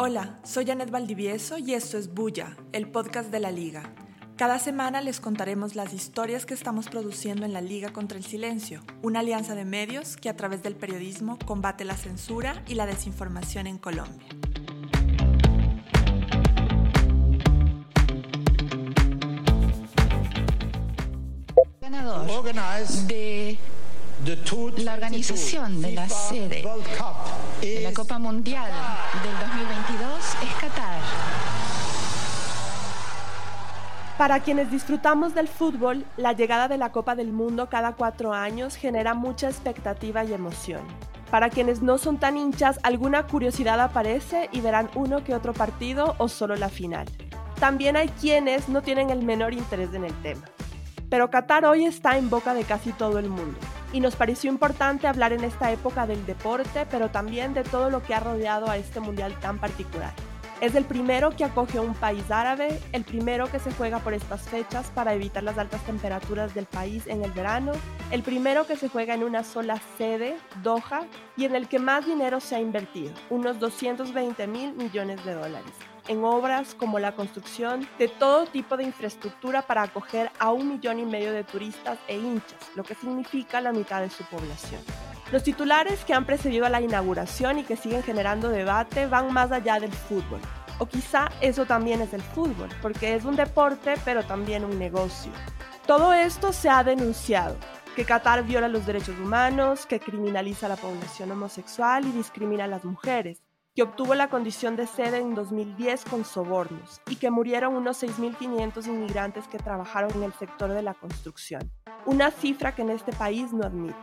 Hola, soy Janet Valdivieso y esto es Bulla, el podcast de la Liga. Cada semana les contaremos las historias que estamos produciendo en la Liga contra el Silencio, una alianza de medios que a través del periodismo combate la censura y la desinformación en Colombia. Ganador de la organización de la sede de la Copa Mundial del 2022 es Qatar. Para quienes disfrutamos del fútbol, la llegada de la Copa del Mundo cada cuatro años genera mucha expectativa y emoción. Para quienes no son tan hinchas, alguna curiosidad aparece y verán uno que otro partido o solo la final. También hay quienes no tienen el menor interés en el tema. Pero Qatar hoy está en boca de casi todo el mundo y nos pareció importante hablar en esta época del deporte, pero también de todo lo que ha rodeado a este mundial tan particular. Es el primero que acoge a un país árabe, el primero que se juega por estas fechas para evitar las altas temperaturas del país en el verano, el primero que se juega en una sola sede, Doha, y en el que más dinero se ha invertido, unos 220 mil millones de dólares en obras como la construcción de todo tipo de infraestructura para acoger a un millón y medio de turistas e hinchas, lo que significa la mitad de su población. Los titulares que han precedido a la inauguración y que siguen generando debate van más allá del fútbol. O quizá eso también es el fútbol, porque es un deporte pero también un negocio. Todo esto se ha denunciado, que Qatar viola los derechos humanos, que criminaliza a la población homosexual y discrimina a las mujeres, que obtuvo la condición de sede en 2010 con sobornos y que murieron unos 6.500 inmigrantes que trabajaron en el sector de la construcción, una cifra que en este país no admiten.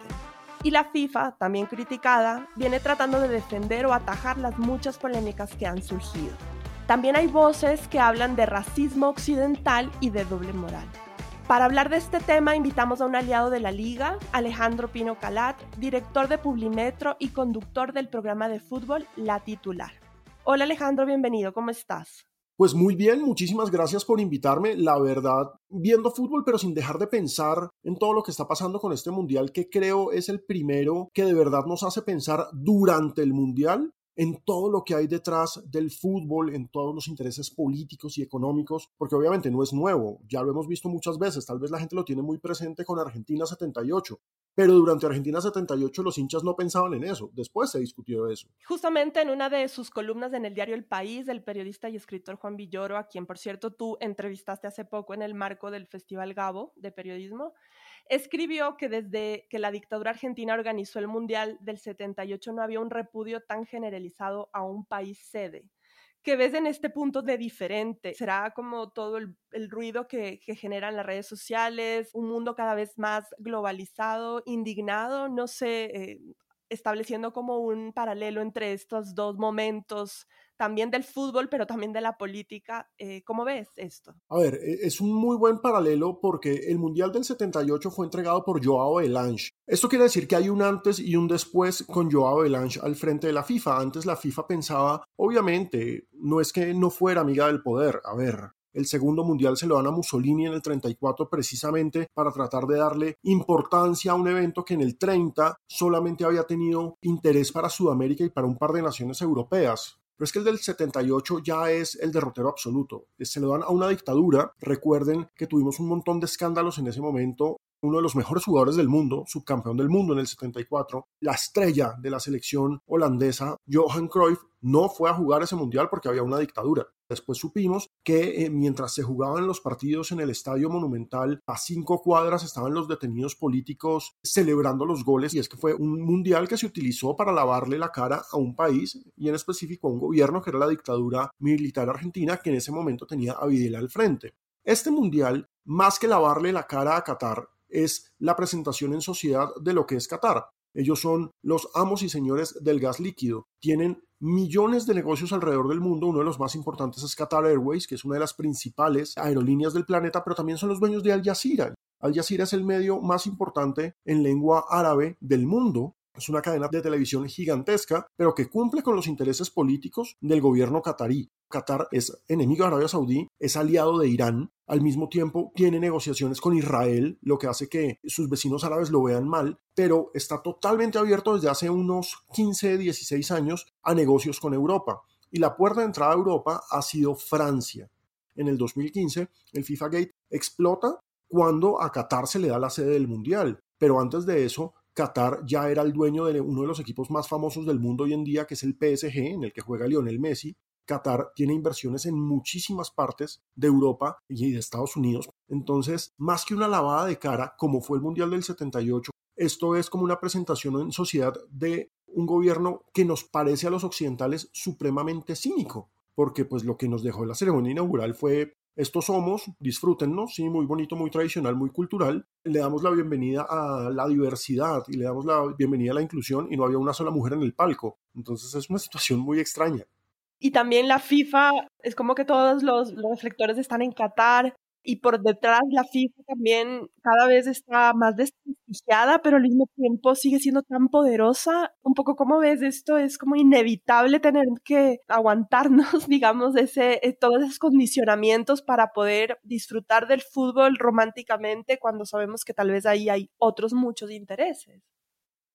Y la FIFA, también criticada, viene tratando de defender o atajar las muchas polémicas que han surgido. También hay voces que hablan de racismo occidental y de doble moral. Para hablar de este tema invitamos a un aliado de la liga, Alejandro Pino Calat, director de Publimetro y conductor del programa de fútbol La Titular. Hola Alejandro, bienvenido, ¿cómo estás? Pues muy bien, muchísimas gracias por invitarme. La verdad, viendo fútbol, pero sin dejar de pensar en todo lo que está pasando con este mundial, que creo es el primero que de verdad nos hace pensar durante el mundial en todo lo que hay detrás del fútbol, en todos los intereses políticos y económicos, porque obviamente no es nuevo, ya lo hemos visto muchas veces, tal vez la gente lo tiene muy presente con Argentina 78, pero durante Argentina 78 los hinchas no pensaban en eso, después se discutió eso. Justamente en una de sus columnas en el diario El País, el periodista y escritor Juan Villoro, a quien por cierto tú entrevistaste hace poco en el marco del Festival Gabo de Periodismo, escribió que desde que la dictadura argentina organizó el Mundial del 78 no había un repudio tan generalizado a un país sede. ¿Qué ves en este punto de diferente? ¿Será como todo el, ruido que, generan las redes sociales, un mundo cada vez más globalizado, indignado? No sé, eh, estableciendo como un paralelo entre estos dos momentos también del fútbol, pero también de la política. Eh, ¿Cómo ves esto? A ver, e, es un muy buen paralelo porque el Mundial del 78 fue entregado por Joao Belange. Esto quiere decir que hay un antes y un después con Joao Belange al frente de la FIFA. Antes la FIFA pensaba, obviamente, no es que no fuera amiga del poder. A ver, el segundo mundial se lo dan a Mussolini en el 34 precisamente para tratar de darle importancia a un evento que en el 30 solamente había tenido interés para Sudamérica y para un par de naciones europeas. Pero es que el del 78 ya es el derrotero absoluto. Se lo dan a una dictadura. Recuerden que tuvimos un montón de escándalos en ese momento uno de los mejores jugadores del mundo, subcampeón del mundo en el 74, la estrella de la selección holandesa, Johan Cruyff, no fue a jugar ese mundial porque había una dictadura. Después supimos que eh, mientras se jugaban los partidos en el Estadio Monumental, a cinco cuadras estaban los detenidos políticos celebrando los goles y es que fue un mundial que se utilizó para lavarle la cara a un país y en específico a un gobierno que era la dictadura militar argentina que en ese momento tenía a Videla al frente. Este mundial, más que lavarle la cara a Qatar, es la presentación en sociedad de lo que es Qatar. Ellos son los amos y señores del gas líquido. Tienen millones de negocios alrededor del mundo. Uno de los más importantes es Qatar Airways, que es una de las principales aerolíneas del planeta, pero también son los dueños de Al Jazeera. Al Jazeera es el medio más importante en lengua árabe del mundo es una cadena de televisión gigantesca, pero que cumple con los intereses políticos del gobierno qatarí. Qatar es enemigo de Arabia Saudí, es aliado de Irán, al mismo tiempo tiene negociaciones con Israel, lo que hace que sus vecinos árabes lo vean mal, pero está totalmente abierto desde hace unos 15, 16 años a negocios con Europa Y la puerta de entrada a Europa ha sido Francia. En el 2015, el FIFA Gate explota cuando a Qatar se le da la sede del Mundial. Pero antes de eso, Qatar ya era el dueño de uno de los equipos más famosos del mundo hoy en día, que es el PSG, en el que juega Lionel Messi. Qatar tiene inversiones en muchísimas partes de Europa y de Estados Unidos. Entonces, más que una lavada de cara, como fue el Mundial del 78, esto es como una presentación en sociedad de un gobierno que nos parece a los occidentales supremamente cínico, porque pues lo que nos dejó la ceremonia inaugural fue estos somos, disfrútennos, sí, muy bonito, muy tradicional, muy cultural. Le damos la bienvenida a la diversidad y le damos la bienvenida a la inclusión y no había una sola mujer en el palco. Entonces es una situación muy extraña. Y también la FIFA, es como que todos los, reflectores están en Qatar y por detrás la FIFA también cada vez está más desprestigiada, pero al mismo tiempo sigue siendo tan poderosa. Un poco como ves esto, es como inevitable tener que aguantarnos, digamos, ese, eh, todos esos condicionamientos para poder disfrutar del fútbol románticamente cuando sabemos que tal vez ahí hay otros muchos intereses.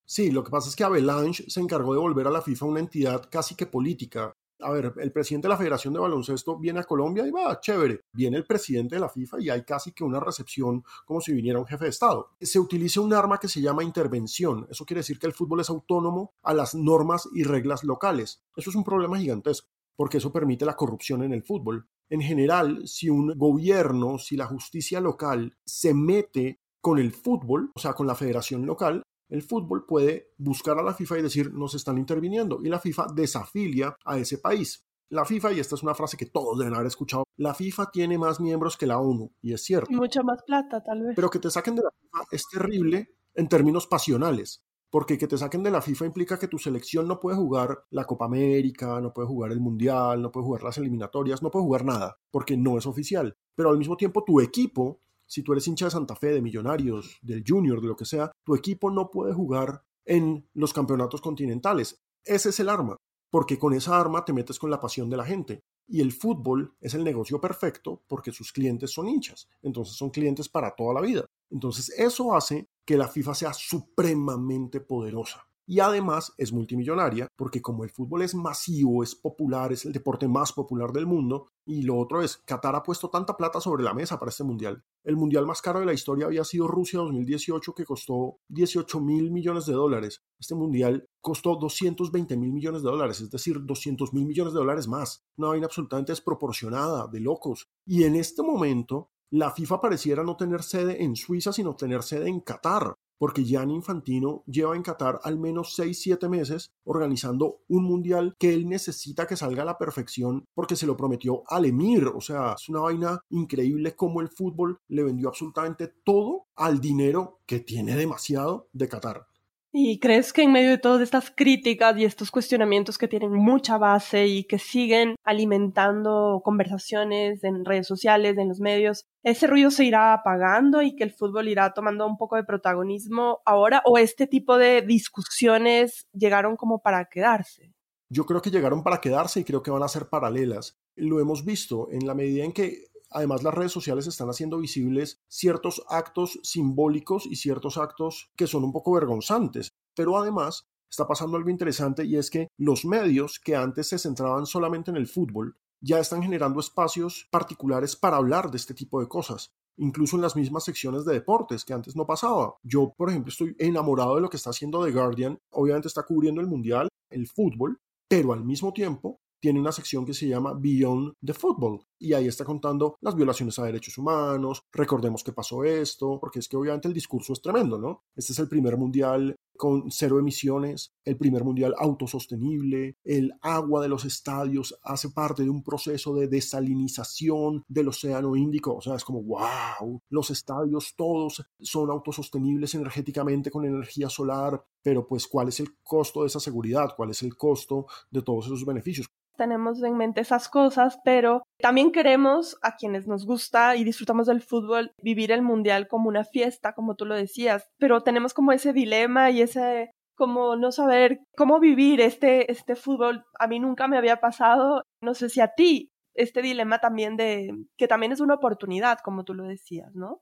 Sí, lo que pasa es que Avalanche se encargó de volver a la FIFA una entidad casi que política a ver, el presidente de la Federación de Baloncesto viene a Colombia y va, chévere. Viene el presidente de la FIFA y hay casi que una recepción como si viniera un jefe de Estado. Se utiliza un arma que se llama intervención. Eso quiere decir que el fútbol es autónomo a las normas y reglas locales. Eso es un problema gigantesco porque eso permite la corrupción en el fútbol. En general, si un gobierno, si la justicia local se mete con el fútbol, o sea, con la federación local, el fútbol puede buscar a la FIFA y decir nos están interviniendo y la FIFA desafilia a ese país. La FIFA, y esta es una frase que todos deben haber escuchado, la FIFA tiene más miembros que la ONU, y es cierto. Mucha más plata, tal vez. Pero que te saquen de la FIFA es terrible en términos pasionales, porque que te saquen de la FIFA implica que tu selección no puede jugar la Copa América, no puede jugar el Mundial, no puede jugar las eliminatorias, no puede jugar nada, porque no es oficial. Pero al mismo tiempo tu equipo si tú eres hincha de Santa Fe, de Millonarios, del Junior, de lo que sea, tu equipo no puede jugar en los campeonatos continentales. Ese es el arma, porque con esa arma te metes con la pasión de la gente. Y el fútbol es el negocio perfecto porque sus clientes son hinchas, entonces son clientes para toda la vida. Entonces eso hace que la FIFA sea supremamente poderosa y además es multimillonaria porque como el fútbol es masivo, es popular, es el deporte más popular del mundo y lo otro es, Qatar ha puesto tanta plata sobre la mesa para este mundial. El mundial más caro de la historia había sido Rusia 2018 que costó 18 mil millones de dólares. Este mundial costó 220 mil millones de dólares, es decir, 200 mil millones de dólares más. Una vaina absolutamente desproporcionada, de locos. Y en este momento la FIFA pareciera no tener sede en Suiza, sino tener sede en Qatar porque Gianni Infantino lleva en Qatar al menos 6-7 meses organizando un mundial que él necesita que salga a la perfección porque se lo prometió al Emir. O sea, es una vaina increíble como el fútbol le vendió absolutamente todo al dinero que tiene demasiado de Qatar. ¿Y crees que en medio de todas estas críticas y estos cuestionamientos que tienen mucha base y que siguen alimentando conversaciones en redes sociales, en los medios, ese ruido se irá apagando y que el fútbol irá tomando un poco de protagonismo ahora o este tipo de discusiones llegaron como para quedarse? Yo creo que llegaron para quedarse y creo que van a ser paralelas. Lo hemos visto en la medida en que Además, las redes sociales están haciendo visibles ciertos actos simbólicos y ciertos actos que son un poco vergonzantes. Pero además, está pasando algo interesante y es que los medios que antes se centraban solamente en el fútbol ya están generando espacios particulares para hablar de este tipo de cosas incluso en las mismas secciones de deportes que antes no pasaba. Yo, por ejemplo, estoy enamorado de lo que está haciendo The Guardian. Obviamente está cubriendo el mundial, el fútbol, pero al mismo tiempo tiene una sección que se llama Beyond the Football y ahí está contando las violaciones a derechos humanos, recordemos que pasó esto, porque es que obviamente el discurso es tremendo, ¿no? Este es el primer mundial con cero emisiones, el primer mundial autosostenible, el agua de los estadios hace parte de un proceso de desalinización del océano Índico, o sea, es como, wow, los estadios todos son autosostenibles energéticamente con energía solar, pero pues, ¿cuál es el costo de esa seguridad? ¿Cuál es el costo de todos esos beneficios? tenemos en mente esas cosas, pero también queremos a quienes nos gusta y disfrutamos del fútbol vivir el mundial como una fiesta, como tú lo decías, pero tenemos como ese dilema y ese como no saber cómo vivir este, este fútbol. A mí nunca me había pasado, no sé si a ti, este dilema también de que también es una oportunidad, como tú lo decías, ¿no?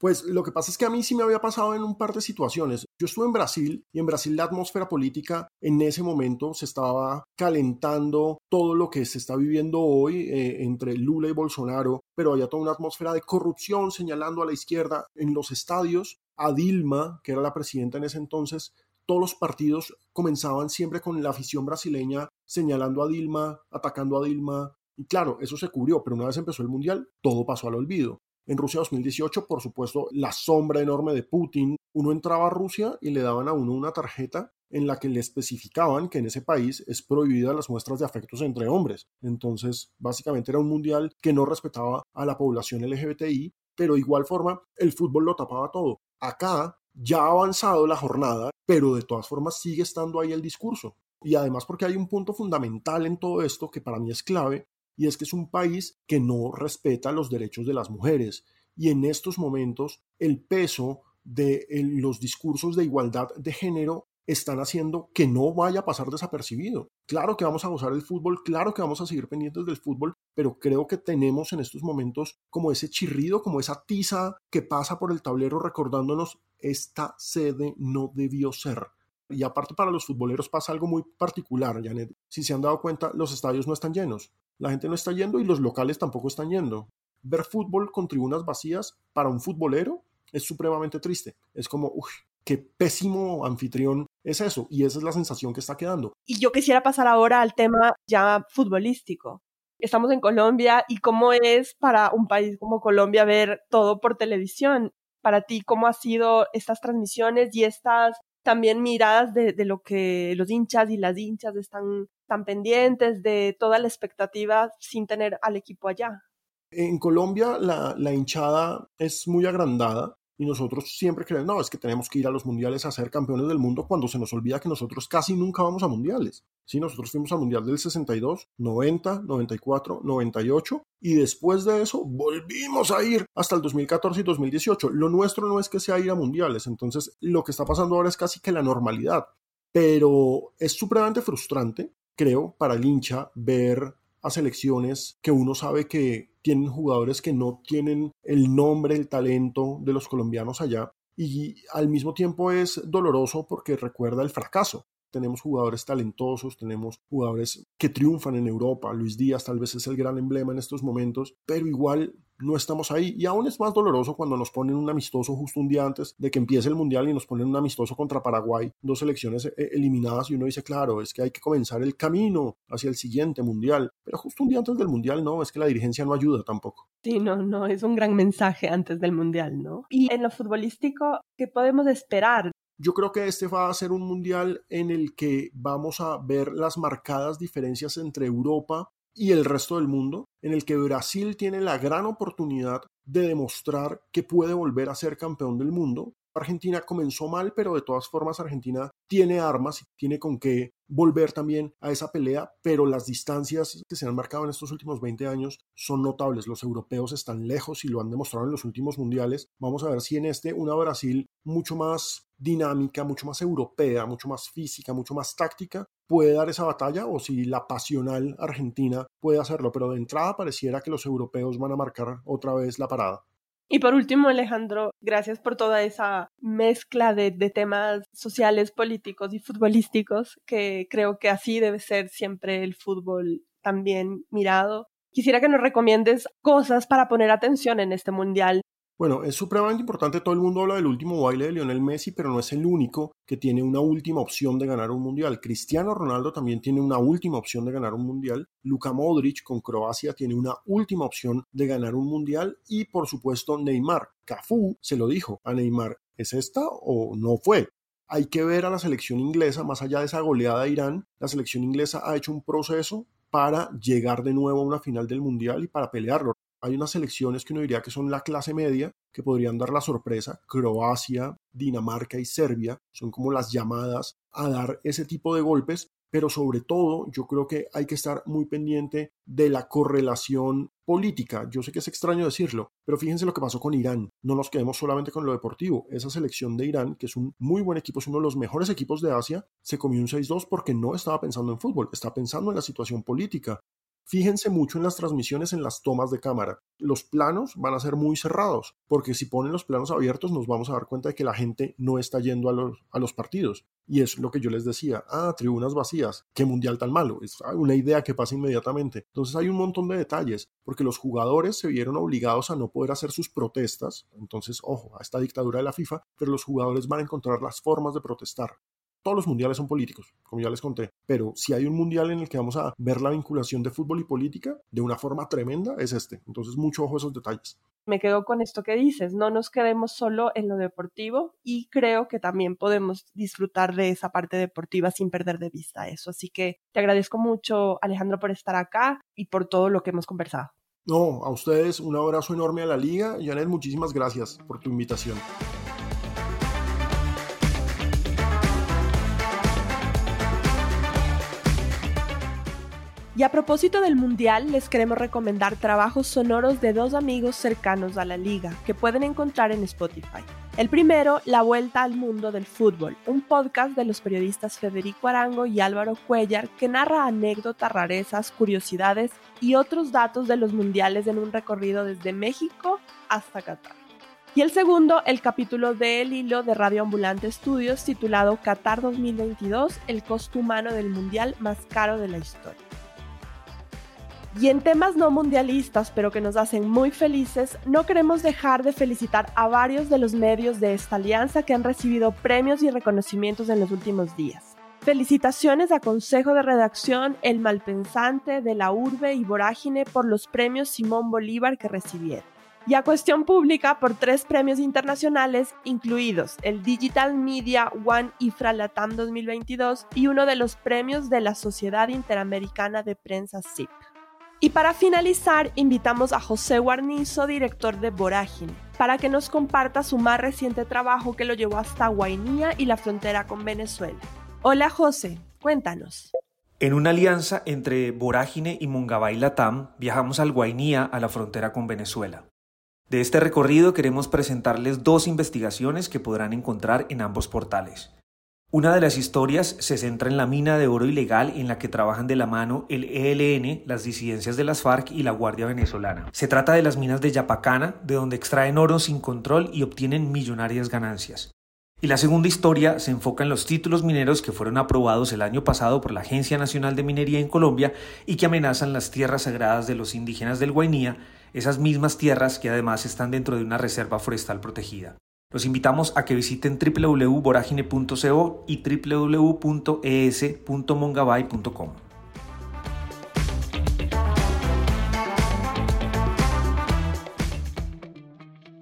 Pues lo que pasa es que a mí sí me había pasado en un par de situaciones. Yo estuve en Brasil y en Brasil la atmósfera política en ese momento se estaba calentando todo lo que se está viviendo hoy eh, entre Lula y Bolsonaro, pero había toda una atmósfera de corrupción señalando a la izquierda en los estadios. A Dilma, que era la presidenta en ese entonces, todos los partidos comenzaban siempre con la afición brasileña señalando a Dilma, atacando a Dilma. Y claro, eso se cubrió, pero una vez empezó el Mundial, todo pasó al olvido. En Rusia 2018, por supuesto, la sombra enorme de Putin. Uno entraba a Rusia y le daban a uno una tarjeta en la que le especificaban que en ese país es prohibida las muestras de afectos entre hombres. Entonces, básicamente era un mundial que no respetaba a la población LGBTI, pero de igual forma el fútbol lo tapaba todo. Acá ya ha avanzado la jornada, pero de todas formas sigue estando ahí el discurso. Y además porque hay un punto fundamental en todo esto que para mí es clave, y es que es un país que no respeta los derechos de las mujeres. Y en estos momentos el peso de los discursos de igualdad de género están haciendo que no vaya a pasar desapercibido. Claro que vamos a gozar el fútbol, claro que vamos a seguir pendientes del fútbol, pero creo que tenemos en estos momentos como ese chirrido, como esa tiza que pasa por el tablero recordándonos esta sede no debió ser. Y aparte para los futboleros pasa algo muy particular, Janet. Si se han dado cuenta, los estadios no están llenos. La gente no está yendo y los locales tampoco están yendo. Ver fútbol con tribunas vacías para un futbolero es supremamente triste. Es como, uff, qué pésimo anfitrión es eso. Y esa es la sensación que está quedando. Y yo quisiera pasar ahora al tema ya futbolístico. Estamos en Colombia y cómo es para un país como Colombia ver todo por televisión. Para ti, ¿cómo han sido estas transmisiones y estas también miradas de, de, lo que los hinchas y las hinchas están tan pendientes de toda la expectativa sin tener al equipo allá. En Colombia la, la hinchada es muy agrandada y nosotros siempre creemos, no, es que tenemos que ir a los mundiales a ser campeones del mundo cuando se nos olvida que nosotros casi nunca vamos a mundiales. Sí, nosotros fuimos al mundial del 62, 90, 94, 98 y después de eso volvimos a ir hasta el 2014 y 2018. Lo nuestro no es que sea ir a mundiales, entonces lo que está pasando ahora es casi que la normalidad. Pero es supremamente frustrante creo, para el hincha ver a selecciones que uno sabe que tienen jugadores que no tienen el nombre, el talento de los colombianos allá. Y al mismo tiempo es doloroso porque recuerda el fracaso tenemos jugadores talentosos, tenemos jugadores que triunfan en Europa. Luis Díaz tal vez es el gran emblema en estos momentos, pero igual no estamos ahí. Y aún es más doloroso cuando nos ponen un amistoso justo un día antes de que empiece el Mundial y nos ponen un amistoso contra Paraguay, dos selecciones eh, eliminadas y uno dice, claro, es que hay que comenzar el camino hacia el siguiente Mundial. Pero justo un día antes del Mundial, no, es que la dirigencia no ayuda tampoco. Sí, no, no, es un gran mensaje antes del Mundial, ¿no? Y en lo futbolístico, ¿qué podemos esperar? Yo creo que este va a ser un mundial en el que vamos a ver las marcadas diferencias entre Europa y el resto del mundo, en el que Brasil tiene la gran oportunidad de demostrar que puede volver a ser campeón del mundo. Argentina comenzó mal, pero de todas formas Argentina tiene armas y tiene con qué volver también a esa pelea, pero las distancias que se han marcado en estos últimos 20 años son notables. Los europeos están lejos y lo han demostrado en los últimos mundiales. Vamos a ver si en este una Brasil mucho más dinámica, mucho más europea, mucho más física, mucho más táctica, puede dar esa batalla o si la pasional argentina puede hacerlo, pero de entrada pareciera que los europeos van a marcar otra vez la parada. Y por último, Alejandro, gracias por toda esa mezcla de, de, temas sociales, políticos y futbolísticos, que creo que así debe ser siempre el fútbol también mirado. Quisiera que nos recomiendes cosas para poner atención en este mundial bueno, es supremamente importante, todo el mundo habla del último baile de Lionel Messi, pero no es el único que tiene una última opción de ganar un mundial. Cristiano Ronaldo también tiene una última opción de ganar un mundial. Luka Modric con Croacia tiene una última opción de ganar un mundial. Y por supuesto Neymar. Cafú se lo dijo a Neymar, ¿es esta o no fue? Hay que ver a la selección inglesa, más allá de esa goleada a Irán, la selección inglesa ha hecho un proceso para llegar de nuevo a una final del mundial y para pelearlo. Hay unas selecciones que uno diría que son la clase media, que podrían dar la sorpresa. Croacia, Dinamarca y Serbia son como las llamadas a dar ese tipo de golpes, pero sobre todo yo creo que hay que estar muy pendiente de la correlación política. Yo sé que es extraño decirlo, pero fíjense lo que pasó con Irán. No nos quedemos solamente con lo deportivo. Esa selección de Irán, que es un muy buen equipo, es uno de los mejores equipos de Asia, se comió un 6-2 porque no estaba pensando en fútbol, está pensando en la situación política Fíjense mucho en las transmisiones, en las tomas de cámara. Los planos van a ser muy cerrados, porque si ponen los planos abiertos nos vamos a dar cuenta de que la gente no está yendo a los, partidos. Y es lo que yo les decía, ah, tribunas vacías, qué mundial tan malo, es una idea que pasa inmediatamente. Entonces hay un montón de detalles, porque los jugadores se vieron obligados a no poder hacer sus protestas, entonces, ojo, a esta dictadura de la FIFA, pero los jugadores van a encontrar las formas de protestar todos los mundiales son políticos, como ya les conté, pero si hay un mundial en el que vamos a ver la vinculación de fútbol y política de una forma tremenda, es este. Entonces, mucho ojo a esos detalles. Me quedo con esto que dices, no nos quedemos solo en lo deportivo y creo que también podemos disfrutar de esa parte deportiva sin perder de vista eso. Así que te agradezco mucho, Alejandro, por estar acá y por todo lo que hemos conversado. No, a ustedes un abrazo enorme a la liga. Janet, muchísimas gracias por tu invitación. Y a propósito del Mundial, les queremos recomendar trabajos sonoros de dos amigos cercanos a la liga que pueden encontrar en Spotify. El primero, La Vuelta al Mundo del Fútbol, un podcast de los periodistas Federico Arango y Álvaro Cuellar que narra anécdotas, rarezas, curiosidades y otros datos de los mundiales en un recorrido desde México hasta Qatar. Y el segundo, el capítulo de El Hilo de Radio Ambulante Studios titulado Qatar 2022, el costo humano del mundial más caro de la historia. Y en temas no mundialistas, pero que nos hacen muy felices, no queremos dejar de felicitar a varios de los medios de esta alianza que han recibido premios y reconocimientos en los últimos días. Felicitaciones a Consejo de Redacción, El Malpensante, De la Urbe y Vorágine por los premios Simón Bolívar que recibieron. Y a Cuestión Pública por tres premios internacionales, incluidos el Digital Media One IFRA Latam 2022 y uno de los premios de la Sociedad Interamericana de Prensa SIP. Y para finalizar, invitamos a José Guarnizo, director de Vorágine, para que nos comparta su más reciente trabajo que lo llevó hasta Guainía y la frontera con Venezuela. Hola José, cuéntanos. En una alianza entre Vorágine y Mungabay Latam, viajamos al Guainía, a la frontera con Venezuela. De este recorrido queremos presentarles dos investigaciones que podrán encontrar en ambos portales. Una de las historias se centra en la mina de oro ilegal en la que trabajan de la mano el ELN, las disidencias de las FARC y la Guardia Venezolana. Se trata de las minas de Yapacana, de donde extraen oro sin control y obtienen millonarias ganancias. Y la segunda historia se enfoca en los títulos mineros que fueron aprobados el año pasado por la Agencia Nacional de Minería en Colombia y que amenazan las tierras sagradas de los indígenas del Guainía, esas mismas tierras que además están dentro de una reserva forestal protegida. Los invitamos a que visiten www.voragine.co y www.es.mongabay.com.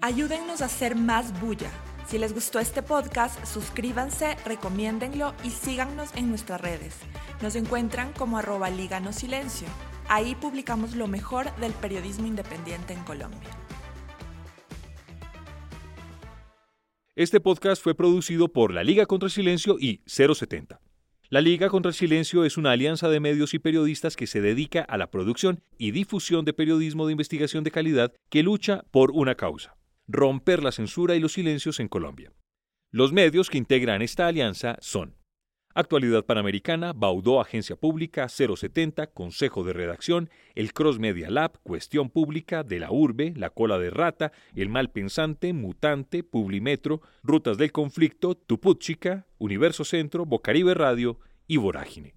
Ayúdennos a hacer más bulla. Si les gustó este podcast, suscríbanse, recomiéndenlo y síganos en nuestras redes. Nos encuentran como arroba Liga Silencio. Ahí publicamos lo mejor del periodismo independiente en Colombia. Este podcast fue producido por la Liga contra el Silencio y 070. La Liga contra el Silencio es una alianza de medios y periodistas que se dedica a la producción y difusión de periodismo de investigación de calidad que lucha por una causa, romper la censura y los silencios en Colombia. Los medios que integran esta alianza son Actualidad Panamericana, Baudó Agencia Pública, 070, Consejo de Redacción, el Cross Media Lab, Cuestión Pública, De la Urbe, La Cola de Rata, El Mal Pensante, Mutante, Publimetro, Rutas del Conflicto, Tuputchica, Universo Centro, Bocaribe Radio y Vorágine.